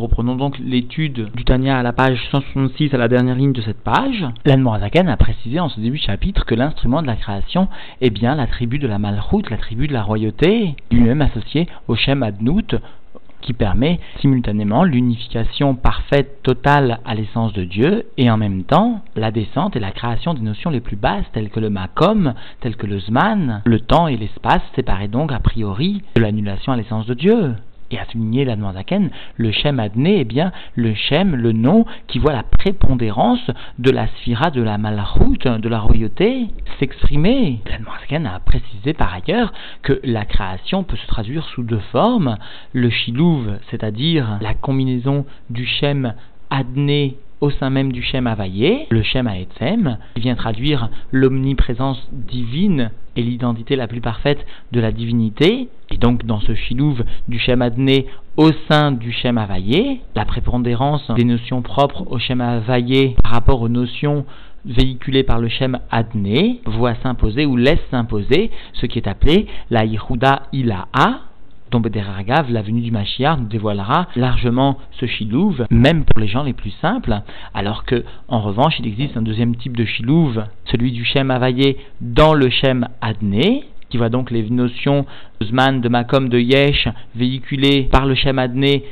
reprenons donc l'étude du Tania à la page 166 à la dernière ligne de cette page. L'Anmorazaken a précisé en ce début de chapitre que l'instrument de la création est bien l'attribut de la malchoute, l'attribut de la royauté, lui-même associé au Shem Adnout, qui permet simultanément l'unification parfaite, totale à l'essence de Dieu, et en même temps la descente et la création des notions les plus basses, telles que le makom, telles que le zman, le temps et l'espace, séparés donc a priori de l'annulation à l'essence de Dieu et à souligner la Zaken, le Shem Adné est bien le Shem, le nom qui voit la prépondérance de la sphira de la malroute, de la royauté, s'exprimer. La Zaken a précisé par ailleurs que la création peut se traduire sous deux formes, le Shilouv, c'est-à-dire la combinaison du Shem Adné au sein même du Shem Havayé, le Shem Haetzem, qui vient traduire l'omniprésence divine et l'identité la plus parfaite de la divinité, et donc dans ce chilouve du Shem Adné au sein du Shem Havayé, la prépondérance des notions propres au Shem Havayé par rapport aux notions véhiculées par le Shem Adné voit s'imposer ou laisse s'imposer ce qui est appelé la Yehuda Ilaha, dont Bederagav, la venue du Mashiach, nous dévoilera largement ce chilouve, même pour les gens les plus simples, alors que, en revanche, il existe un deuxième type de chilouve, celui du Shem Havayé dans le Shem Adné, qui voit donc les notions de de Makom, de Yesh, véhiculées par le Shem Adné,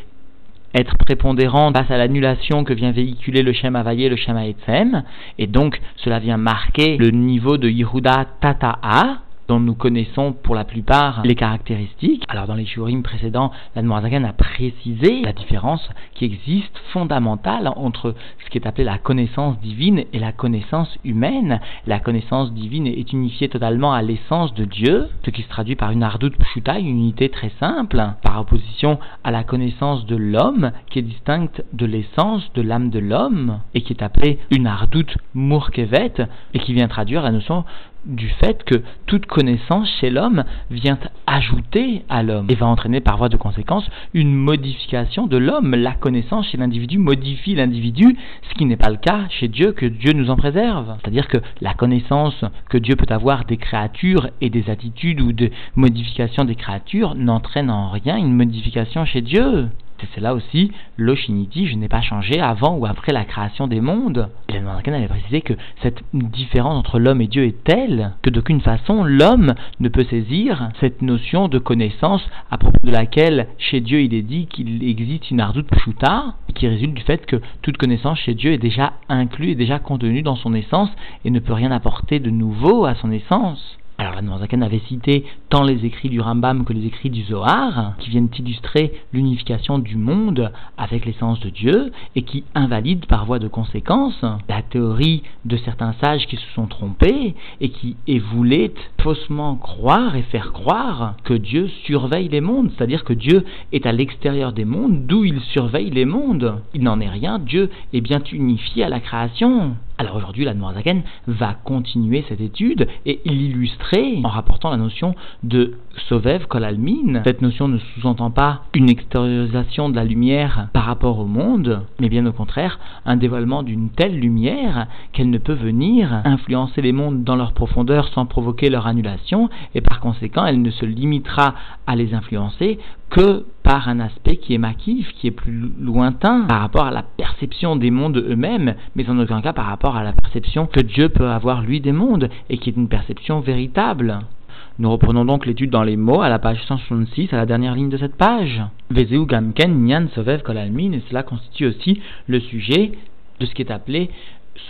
être prépondérantes face à l'annulation que vient véhiculer le Shem Havayé, le Shem Haetzem, et donc cela vient marquer le niveau de Yehuda Tata'a, dont nous connaissons pour la plupart les caractéristiques. Alors dans les shurim précédents, la Noirzagan a précisé la différence qui existe fondamentale entre ce qui est appelé la connaissance divine et la connaissance humaine. La connaissance divine est unifiée totalement à l'essence de Dieu, ce qui se traduit par une ardoute pshuta, une unité très simple, par opposition à la connaissance de l'homme qui est distincte de l'essence de l'âme de l'homme et qui est appelée une ardoute murkevet et qui vient traduire la notion du fait que toute connaissance chez l'homme vient ajouter à l'homme et va entraîner par voie de conséquence une modification de l'homme. La connaissance chez l'individu modifie l'individu, ce qui n'est pas le cas chez Dieu, que Dieu nous en préserve. C'est-à-dire que la connaissance que Dieu peut avoir des créatures et des attitudes ou de modification des créatures n'entraîne en rien une modification chez Dieu c'est là aussi l'Oshiniti, je n'ai pas changé avant ou après la création des mondes. Noirzakan avait précisé que cette différence entre l'homme et Dieu est telle que d'aucune façon l'homme ne peut saisir cette notion de connaissance à propos de laquelle chez Dieu il est dit qu'il existe une ardoute pshuta qui résulte du fait que toute connaissance chez Dieu est déjà inclue et déjà contenue dans son essence et ne peut rien apporter de nouveau à son essence. Noirzakan avait cité tant les écrits du Rambam que les écrits du Zohar, qui viennent illustrer l'unification du monde avec l'essence de Dieu, et qui invalident par voie de conséquence la théorie de certains sages qui se sont trompés, et qui voulaient faussement croire et faire croire que Dieu surveille les mondes, c'est-à-dire que Dieu est à l'extérieur des mondes, d'où il surveille les mondes. Il n'en est rien, Dieu est bien unifié à la création. Alors aujourd'hui, la Noirzaken va continuer cette étude et l'illustrer en rapportant la notion de Sovev Kolalmin. Cette notion ne sous-entend pas une extériorisation de la lumière par rapport au monde, mais bien au contraire, un dévoilement d'une telle lumière qu'elle ne peut venir influencer les mondes dans leur profondeur sans provoquer leur annulation, et par conséquent, elle ne se limitera à les influencer que par un aspect qui est maquif, qui est plus lointain par rapport à la perception des mondes eux-mêmes, mais en aucun cas par rapport à la perception que Dieu peut avoir lui des mondes, et qui est une perception véritable. Nous reprenons donc l'étude dans les mots à la page 166, à la dernière ligne de cette page. Vezeu gamken nyan sovev kolalmin, et cela constitue aussi le sujet de ce qui est appelé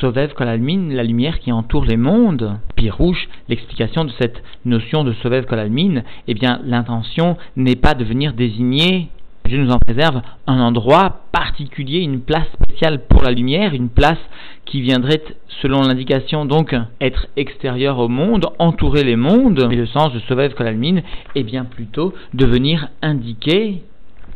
Sovev Kolalmin, la lumière qui entoure les mondes. Pirouche, l'explication de cette notion de Sovev Kolalmin, eh bien, l'intention n'est pas de venir désigner, Dieu nous en préserve, un endroit particulier, une place spéciale pour la lumière, une place qui viendrait, selon l'indication, donc, être extérieure au monde, entourer les mondes. Mais le sens de Sovev Kolalmin est bien plutôt de venir indiquer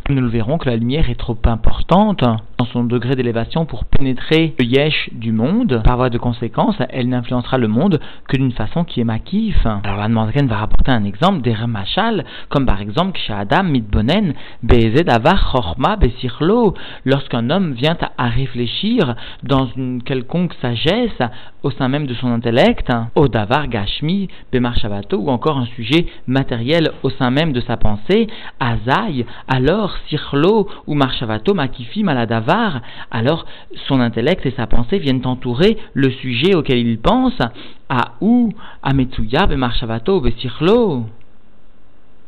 nous le verrons que la lumière est trop importante son degré d'élévation pour pénétrer le yesh du monde. Par voie de conséquence, elle n'influencera le monde que d'une façon qui est makif. Alors la va rapporter un exemple des remachal, comme par exemple Adam mitbonen bezed avar chorma besirlo, lorsqu'un homme vient à réfléchir dans une quelconque sagesse au sein même de son intellect, au davar gashmi ou encore un sujet matériel au sein même de sa pensée, azai, alors sirlo ou marshavato makifi alors son intellect et sa pensée viennent entourer le sujet auquel il pense, à ou, à Metsuya, Marshavato, Besirlo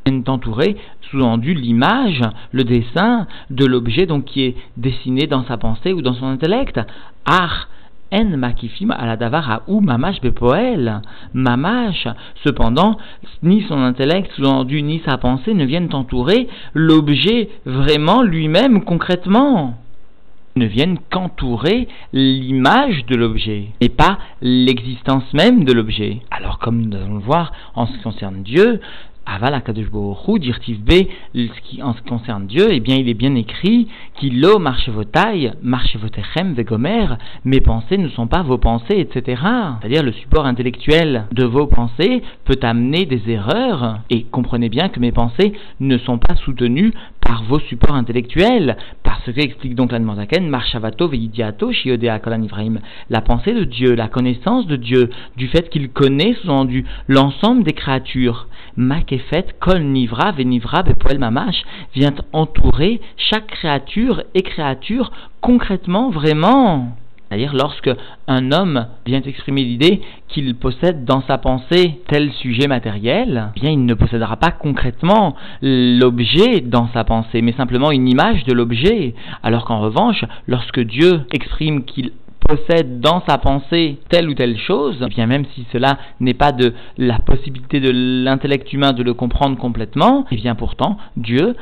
viennent entourer, sous-entendu, l'image, le dessin de l'objet donc qui est dessiné dans sa pensée ou dans son intellect. Ar en makifim aladavar ou mamash bepoel. Mamash, cependant, ni son intellect, sous-entendu, ni sa pensée ne viennent entourer l'objet vraiment lui-même concrètement ne viennent qu'entourer l'image de l'objet et pas l'existence même de l'objet. Alors comme nous allons le voir en ce qui concerne Dieu, Aval Akadosh dirtiv B, en ce qui concerne Dieu, eh bien, il est bien écrit qu'il marche vos tailles, marche votechem, vegomer, mes pensées ne sont pas vos pensées, etc. C'est-à-dire, le support intellectuel de vos pensées peut amener des erreurs, et comprenez bien que mes pensées ne sont pas soutenues par vos supports intellectuels, parce que, explique donc l'Anmanzaken, marchavato veidiato shiodea kolan Ibrahim, la pensée de Dieu, la connaissance de Dieu, du fait qu'il connaît sous-entendu l'ensemble des créatures, fait Kol Nivra, Venivra, Bepoel Mamash, vient entourer chaque créature et créature concrètement, vraiment. C'est-à-dire lorsque un homme vient exprimer l'idée qu'il possède dans sa pensée tel sujet matériel, eh bien il ne possédera pas concrètement l'objet dans sa pensée, mais simplement une image de l'objet. Alors qu'en revanche, lorsque Dieu exprime qu'il possède dans sa pensée telle ou telle chose, eh bien même si cela n'est pas de la possibilité de l'intellect humain de le comprendre complètement, et eh bien pourtant Dieu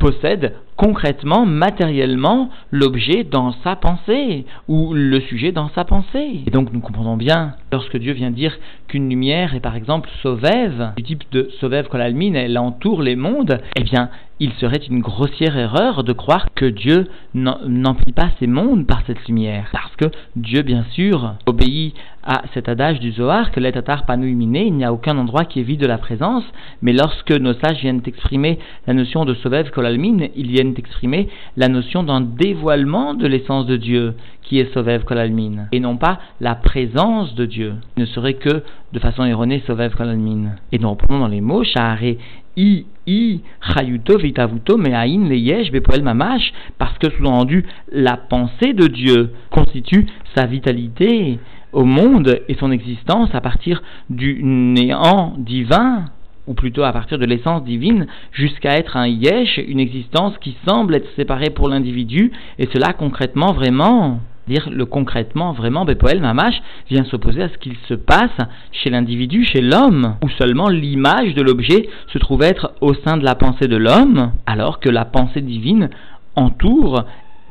possède concrètement, matériellement, l'objet dans sa pensée, ou le sujet dans sa pensée. Et donc nous comprenons bien, lorsque Dieu vient dire qu'une lumière est par exemple sauvève, du type de sauvève kolalmine, elle entoure les mondes, eh bien il serait une grossière erreur de croire que Dieu n'emplit pas ces mondes par cette lumière. Parce que Dieu, bien sûr, obéit à cet adage du Zohar que l'etatar panouiminé, il n'y a aucun endroit qui est vide de la présence, mais lorsque nos sages viennent exprimer la notion de Sovev Kolalmin, ils viennent exprimer la notion d'un dévoilement de l'essence de Dieu, qui est Sovev Kolalmin, et non pas la présence de Dieu. Il ne serait que, de façon erronée, Sovev Kolalmin. Et nous reprenons dans les mots, Shahare I, I, Chayuto, Vitavuto, Leyesh, Bepoel Mamash, parce que sous-entendu, la pensée de Dieu constitue sa vitalité au monde et son existence à partir du néant divin, ou plutôt à partir de l'essence divine, jusqu'à être un yesh, une existence qui semble être séparée pour l'individu, et cela concrètement vraiment dire le concrètement, vraiment, Bepoel Mamash vient s'opposer à ce qu'il se passe chez l'individu, chez l'homme, où seulement l'image de l'objet se trouve être au sein de la pensée de l'homme, alors que la pensée divine entoure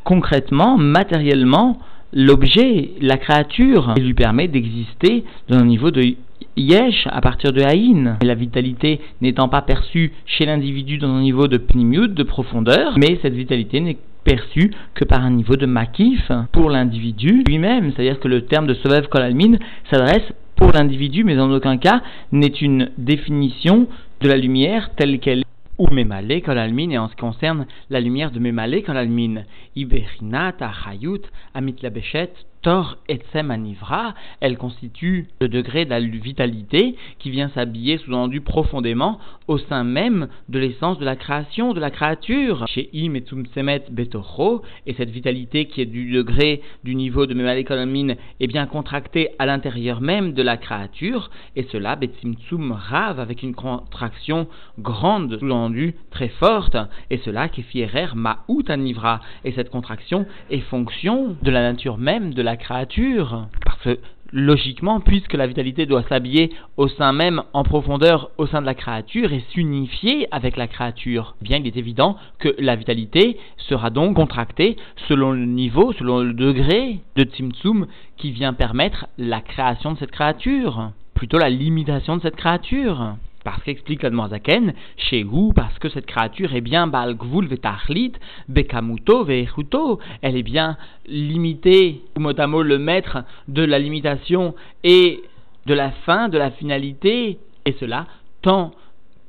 concrètement, matériellement, l'objet, la créature, et lui permet d'exister dans un niveau de yesh à partir de haïn. La vitalité n'étant pas perçue chez l'individu dans un niveau de pnimiut, de profondeur, mais cette vitalité n'est perçu que par un niveau de makif pour l'individu lui-même. C'est-à-dire que le terme de Sovev Kolalmin s'adresse pour l'individu, mais en aucun cas n'est une définition de la lumière telle qu'elle ou Memale Kolalmin, et en ce qui concerne la lumière de Memale Kolalmin, Iberinat, Achayut, Amit Labeshet, Tor Etsem Anivra, elle constitue le degré de la vitalité qui vient s'habiller sous-entendu profondément au sein même de l'essence de la création, de la créature. Chez Im et Semet Betocho, et cette vitalité qui est du degré du niveau de Memalekolamine est bien contractée à l'intérieur même de la créature, et cela Betsimtsum Rav avec une contraction grande, sous-entendu très forte, et cela qui fierer Maout Anivra, et cette contraction est fonction de la nature même de la créature. Parce que logiquement, puisque la vitalité doit s'habiller au sein même, en profondeur, au sein de la créature et s'unifier avec la créature, bien il est évident que la vitalité sera donc contractée selon le niveau, selon le degré de Tzimtzum qui vient permettre la création de cette créature, plutôt la limitation de cette créature. Parce qu'explique la Zaken, chez vous, parce que cette créature est bien Balgvul Vetachlit, Bekamuto Vechuto, elle est bien limitée, mot à mot le maître de la limitation et de la fin, de la finalité, et cela tant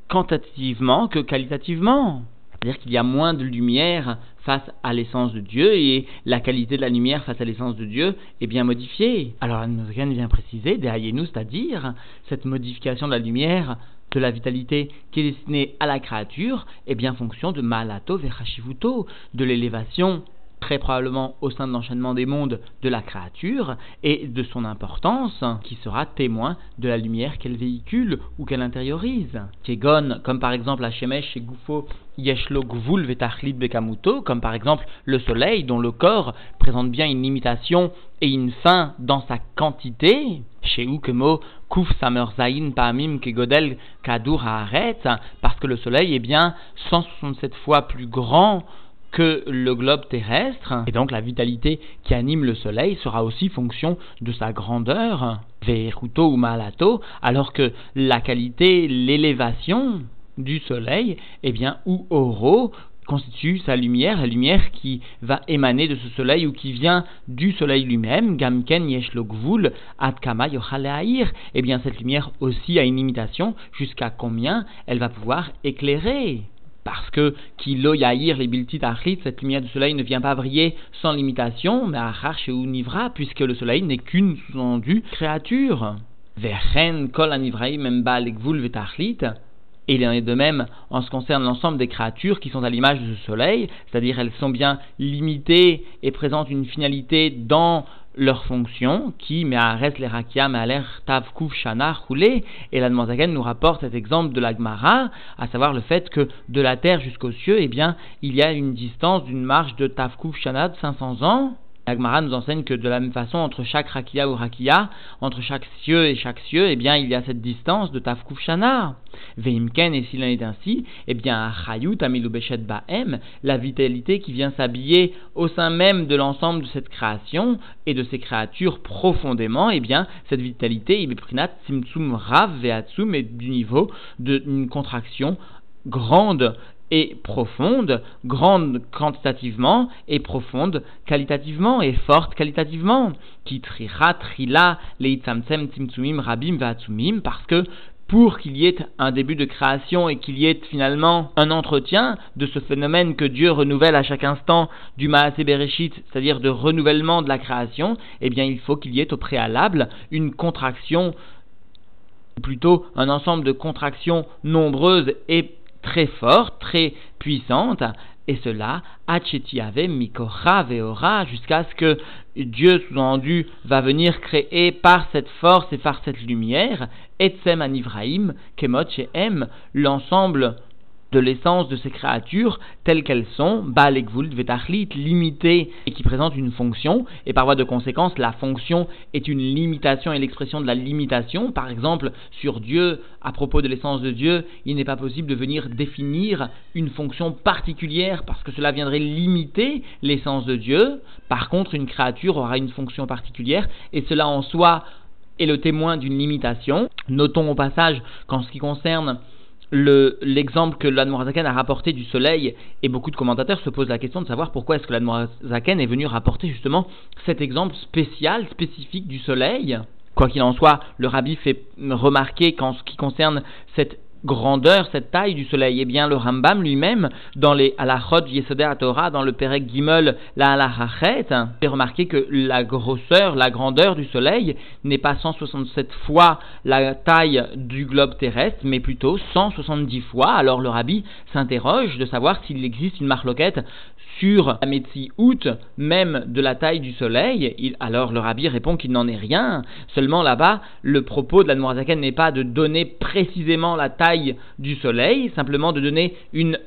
quantitativement que qualitativement. C'est-à-dire qu'il y a moins de lumière face à l'essence de Dieu et la qualité de la lumière face à l'essence de Dieu est bien modifiée. Alors Zaken vient préciser, nous, c'est-à-dire cette modification de la lumière de la vitalité qui est destinée à la créature est bien fonction de Malato Vechashivuto, de l'élévation très probablement au sein de l'enchaînement des mondes de la créature et de son importance, qui sera témoin de la lumière qu'elle véhicule ou qu'elle intériorise. Kegon, comme par exemple la Shemesh et Gufo Yeshlo Gvul Vetachlit Bekamuto, comme par exemple le soleil dont le corps présente bien une limitation et une fin dans sa quantité, chez Ukemo Kuf Samerzain Pamim Kegodel Kadur Haaret, parce que le soleil est bien 167 fois plus grand que le globe terrestre, et donc la vitalité qui anime le Soleil sera aussi fonction de sa grandeur, Veruto ou Malato, alors que la qualité, l'élévation du Soleil, eh bien, ou Oro, constitue sa lumière, la lumière qui va émaner de ce soleil ou qui vient du soleil lui-même, Gamken Yeshlogvul Yochaleair, eh bien cette lumière aussi a une imitation. Jusqu'à combien elle va pouvoir éclairer? Parce que Kilo Yahir les Biltit cette lumière du soleil ne vient pas briller sans limitation, mais Achar ou Nivra, puisque le soleil n'est qu'une sous-entendue créature. Verchen Kol Anivraim Vetachlit. Et il en est de même en ce qui concerne l'ensemble des créatures qui sont à l'image ce soleil, c'est-à-dire elles sont bien limitées et présentent une finalité dans leur fonction, qui, mais arrête les rakia, mais l'air tav kuf shana roulé, et la nous rapporte cet exemple de la Gemara, à savoir le fait que de la terre jusqu'aux cieux, eh bien, il y a une distance d'une marche de tav kuf shana de 500 ans, Agmara nous enseigne que de la même façon, entre chaque rakia ou rakia, entre chaque cieux et chaque cieux, eh bien, il y a cette distance de tafkuf shana. Veimken, et s'il en est ainsi, eh bien, amilubeshet baem, la vitalité qui vient s'habiller au sein même de l'ensemble de cette création et de ces créatures profondément, eh bien, cette vitalité, il est prinat simtsum rav veatsum, est du niveau d'une contraction grande et profonde, grande quantitativement et profonde qualitativement et forte qualitativement. Qui trira trila leitzamtsem timtsumim rabim vatsumim parce que pour qu'il y ait un début de création et qu'il y ait finalement un entretien de ce phénomène que Dieu renouvelle à chaque instant du Maasé Bereshit, c'est-à-dire de renouvellement de la création, eh bien il faut qu'il y ait au préalable une contraction, ou plutôt un ensemble de contractions nombreuses et très forte, très puissante, et cela, Achetiave Mikora Veora, jusqu'à ce que Dieu, sous-entendu, va venir créer par cette force et par cette lumière, Etsem Anivraim, Kemot M, l'ensemble de l'essence de ces créatures telles qu'elles sont, Baalekvult Vetachlit, limitées et qui présentent une fonction, et par voie de conséquence, la fonction est une limitation et l'expression de la limitation. Par exemple, sur Dieu, à propos de l'essence de Dieu, il n'est pas possible de venir définir une fonction particulière parce que cela viendrait limiter l'essence de Dieu. Par contre, une créature aura une fonction particulière et cela en soi est le témoin d'une limitation. Notons au passage qu'en ce qui concerne l'exemple que l'Admorazaken a rapporté du soleil, et beaucoup de commentateurs se posent la question de savoir pourquoi est-ce que l'Admorazaken est venu rapporter justement cet exemple spécial, spécifique du soleil. Quoi qu'il en soit, le rabbi fait remarquer qu'en ce qui concerne cette grandeur, cette taille du soleil Eh bien, le Rambam lui-même, dans les Alachot Yesoder Torah, dans le Perek Gimel, la Alachachet, fait remarquer que la grosseur, la grandeur du soleil n'est pas 167 fois la taille du globe terrestre, mais plutôt 170 fois. Alors le rabbi s'interroge de savoir s'il existe une marloquette sur la out même de la taille du soleil, alors le rabbi répond qu'il n'en est rien. Seulement là-bas, le propos de la Noirzaken n'est pas de donner précisément la taille du soleil, simplement de donner une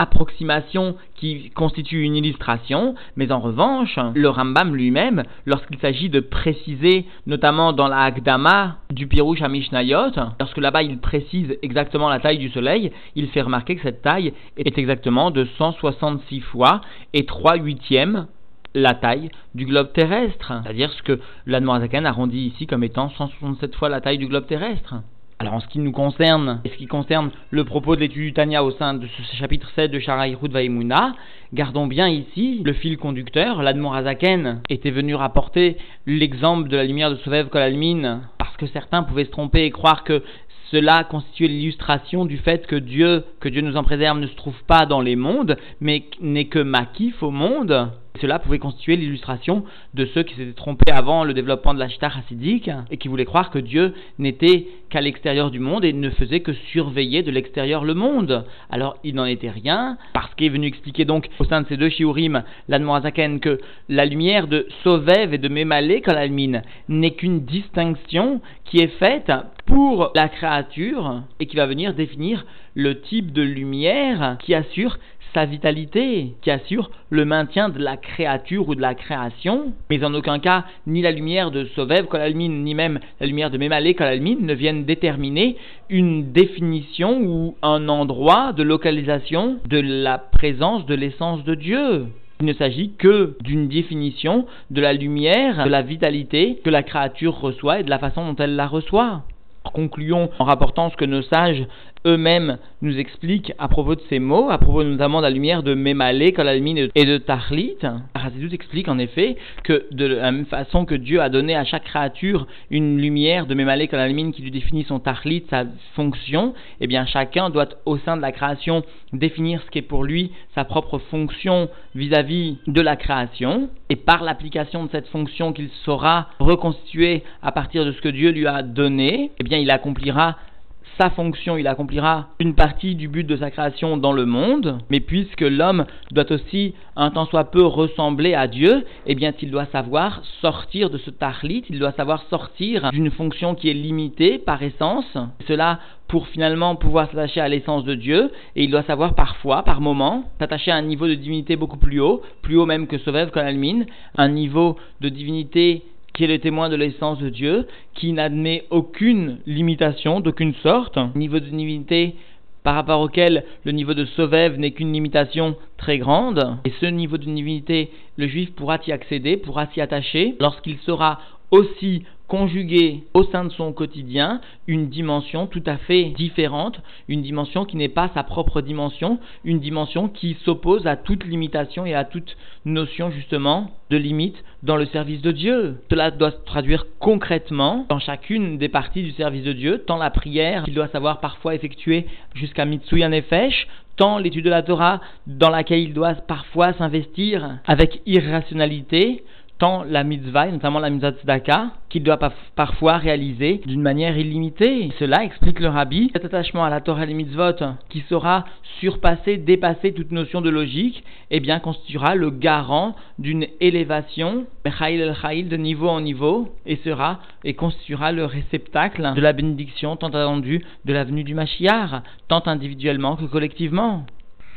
approximation qui constitue une illustration, mais en revanche, le Rambam lui-même, lorsqu'il s'agit de préciser, notamment dans la Agdama du Pirouch à Mishnayot, lorsque là-bas il précise exactement la taille du soleil, il fait remarquer que cette taille est exactement de 166 fois et 3 huitièmes la taille du globe terrestre, c'est-à-dire ce que l'Admorazakan arrondit ici comme étant 167 fois la taille du globe terrestre. Alors en ce qui nous concerne, et ce qui concerne le propos de l'étude du Tanya au sein de ce chapitre 7 de Sharaïrut Vaimuna, gardons bien ici le fil conducteur. L'Admorazaken était venu rapporter l'exemple de la lumière de Sovev Kolalmin parce que certains pouvaient se tromper et croire que cela constituait l'illustration du fait que Dieu, que Dieu nous en préserve, ne se trouve pas dans les mondes, mais n'est que maquif au monde. Cela pouvait constituer l'illustration de ceux qui s'étaient trompés avant le développement de la chassidique et qui voulaient croire que Dieu n'était qu'à l'extérieur du monde et ne faisait que surveiller de l'extérieur le monde. Alors il n'en était rien, parce qu'il est venu expliquer donc au sein de ces deux shiurim, l'Admorazaken, que la lumière de Sovev et de Mémalé Kalalmin n'est qu'une distinction qui est faite pour la créature et qui va venir définir le type de lumière qui assure sa vitalité, qui assure le maintien de la créature ou de la création, mais en aucun cas ni la lumière de Sovev Kolalmine, ni même la lumière de Mémalé Kolalmine ne viennent déterminer une définition ou un endroit de localisation de la présence de l'essence de Dieu. Il ne s'agit que d'une définition de la lumière, de la vitalité que la créature reçoit et de la façon dont elle la reçoit. Concluons en rapportant ce que nos sages eux-mêmes nous expliquent à propos de ces mots, à propos notamment de la lumière de Mémalé, Kolalmine et de Tahlit. Hasidut explique en effet que de la même façon que Dieu a donné à chaque créature une lumière de Mémalé, Kolalmine qui lui définit son Tahlit, sa fonction, eh bien chacun doit au sein de la création définir ce qui est pour lui sa propre fonction vis-à-vis de la création, et par l'application de cette fonction qu'il saura reconstituer à partir de ce que Dieu lui a donné, eh bien il accomplira sa fonction, il accomplira une partie du but de sa création dans le monde, mais puisque l'homme doit aussi un tant soit peu ressembler à Dieu, eh bien il doit savoir sortir de ce tahlit, il doit savoir sortir d'une fonction qui est limitée par essence, cela pour finalement pouvoir s'attacher à l'essence de Dieu, et il doit savoir parfois, par moment, s'attacher à un niveau de divinité beaucoup plus haut, plus haut même que Sovev Konalmin, un niveau de divinité qui est le témoin de l'essence de Dieu, qui n'admet aucune limitation d'aucune sorte, niveau de divinité par rapport auquel le niveau de Sovev n'est qu'une limitation très grande, et ce niveau de divinité, le juif pourra y accéder, pourra s'y attacher, lorsqu'il sera aussi conjuguer au sein de son quotidien une dimension tout à fait différente, une dimension qui n'est pas sa propre dimension, une dimension qui s'oppose à toute limitation et à toute notion justement de limite dans le service de Dieu. Cela doit se traduire concrètement dans chacune des parties du service de Dieu, tant la prière qu'il doit savoir parfois effectuer jusqu'à Mitsuya Nefesh, tant l'étude de la Torah dans laquelle il doit parfois s'investir avec irrationalité, tant la mitzvah, notamment la mitzvah tzedaka, qu'il doit parfois réaliser d'une manière illimitée. Cela explique le rabbi, cet attachement à la Torah et les mitzvot, qui saura surpasser, dépasser toute notion de logique, eh bien constituera le garant d'une élévation, de niveau en niveau, et sera et constituera le réceptacle de la bénédiction tant attendue de la venue du Mashiach, tant individuellement que collectivement.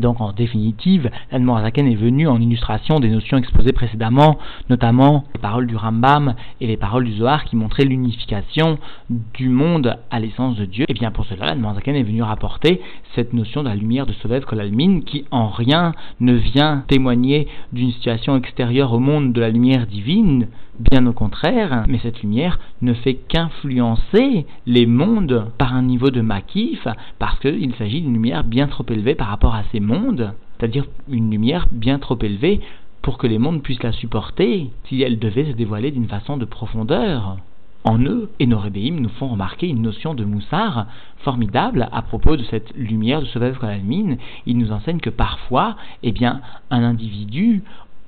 Et donc, en définitive, l'Admorazaken est venu en illustration des notions exposées précédemment, notamment les paroles du Rambam et les paroles du Zohar qui montraient l'unification du monde à l'essence de Dieu. Et bien pour cela, l'Admorazaken est venu rapporter cette notion de la lumière de Sovev Kolalmin qui en rien ne vient témoigner d'une situation extérieure au monde de la lumière divine, Bien au contraire, mais cette lumière ne fait qu'influencer les mondes par un niveau de maquif, parce qu'il s'agit d'une lumière bien trop élevée par rapport à ces mondes, c'est-à-dire une lumière bien trop élevée pour que les mondes puissent la supporter si elle devait se dévoiler d'une façon de profondeur. En eux, et nos nous font remarquer une notion de moussard formidable à propos de cette lumière de Sovev Kolalmin. Ils nous enseignent que parfois, eh bien, un individu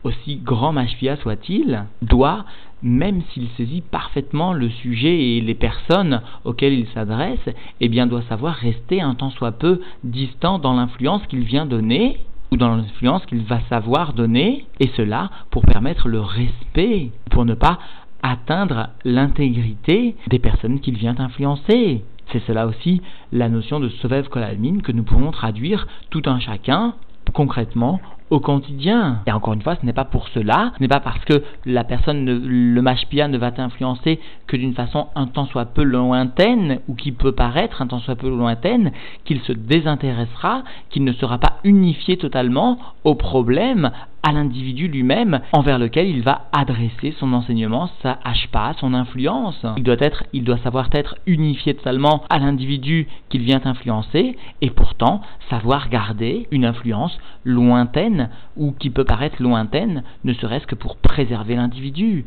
aussi grand Mashpia soit-il, doit, même s'il saisit parfaitement le sujet et les personnes auxquelles il s'adresse, eh bien doit savoir rester un tant soit peu distant dans l'influence qu'il vient donner ou dans l'influence qu'il va savoir donner, et cela pour permettre le respect, pour ne pas atteindre l'intégrité des personnes qu'il vient influencer. C'est cela aussi la notion de Sovev Kolalmin que nous pouvons traduire tout un chacun concrètement au quotidien. Et encore une fois, ce n'est pas pour cela, ce n'est pas parce que la personne, le mashpia ne va t'influencer que d'une façon un tant soit peu lointaine, ou qui peut paraître un tant soit peu lointaine, qu'il se désintéressera, qu'il ne sera pas unifié totalement au problème, à l'individu lui-même envers lequel il va adresser son enseignement, sa hashpa, son influence. Il doit être, il doit savoir être unifié totalement à l'individu qu'il vient influencer et pourtant savoir garder une influence lointaine ou qui peut paraître lointaine, ne serait-ce que pour préserver l'individu.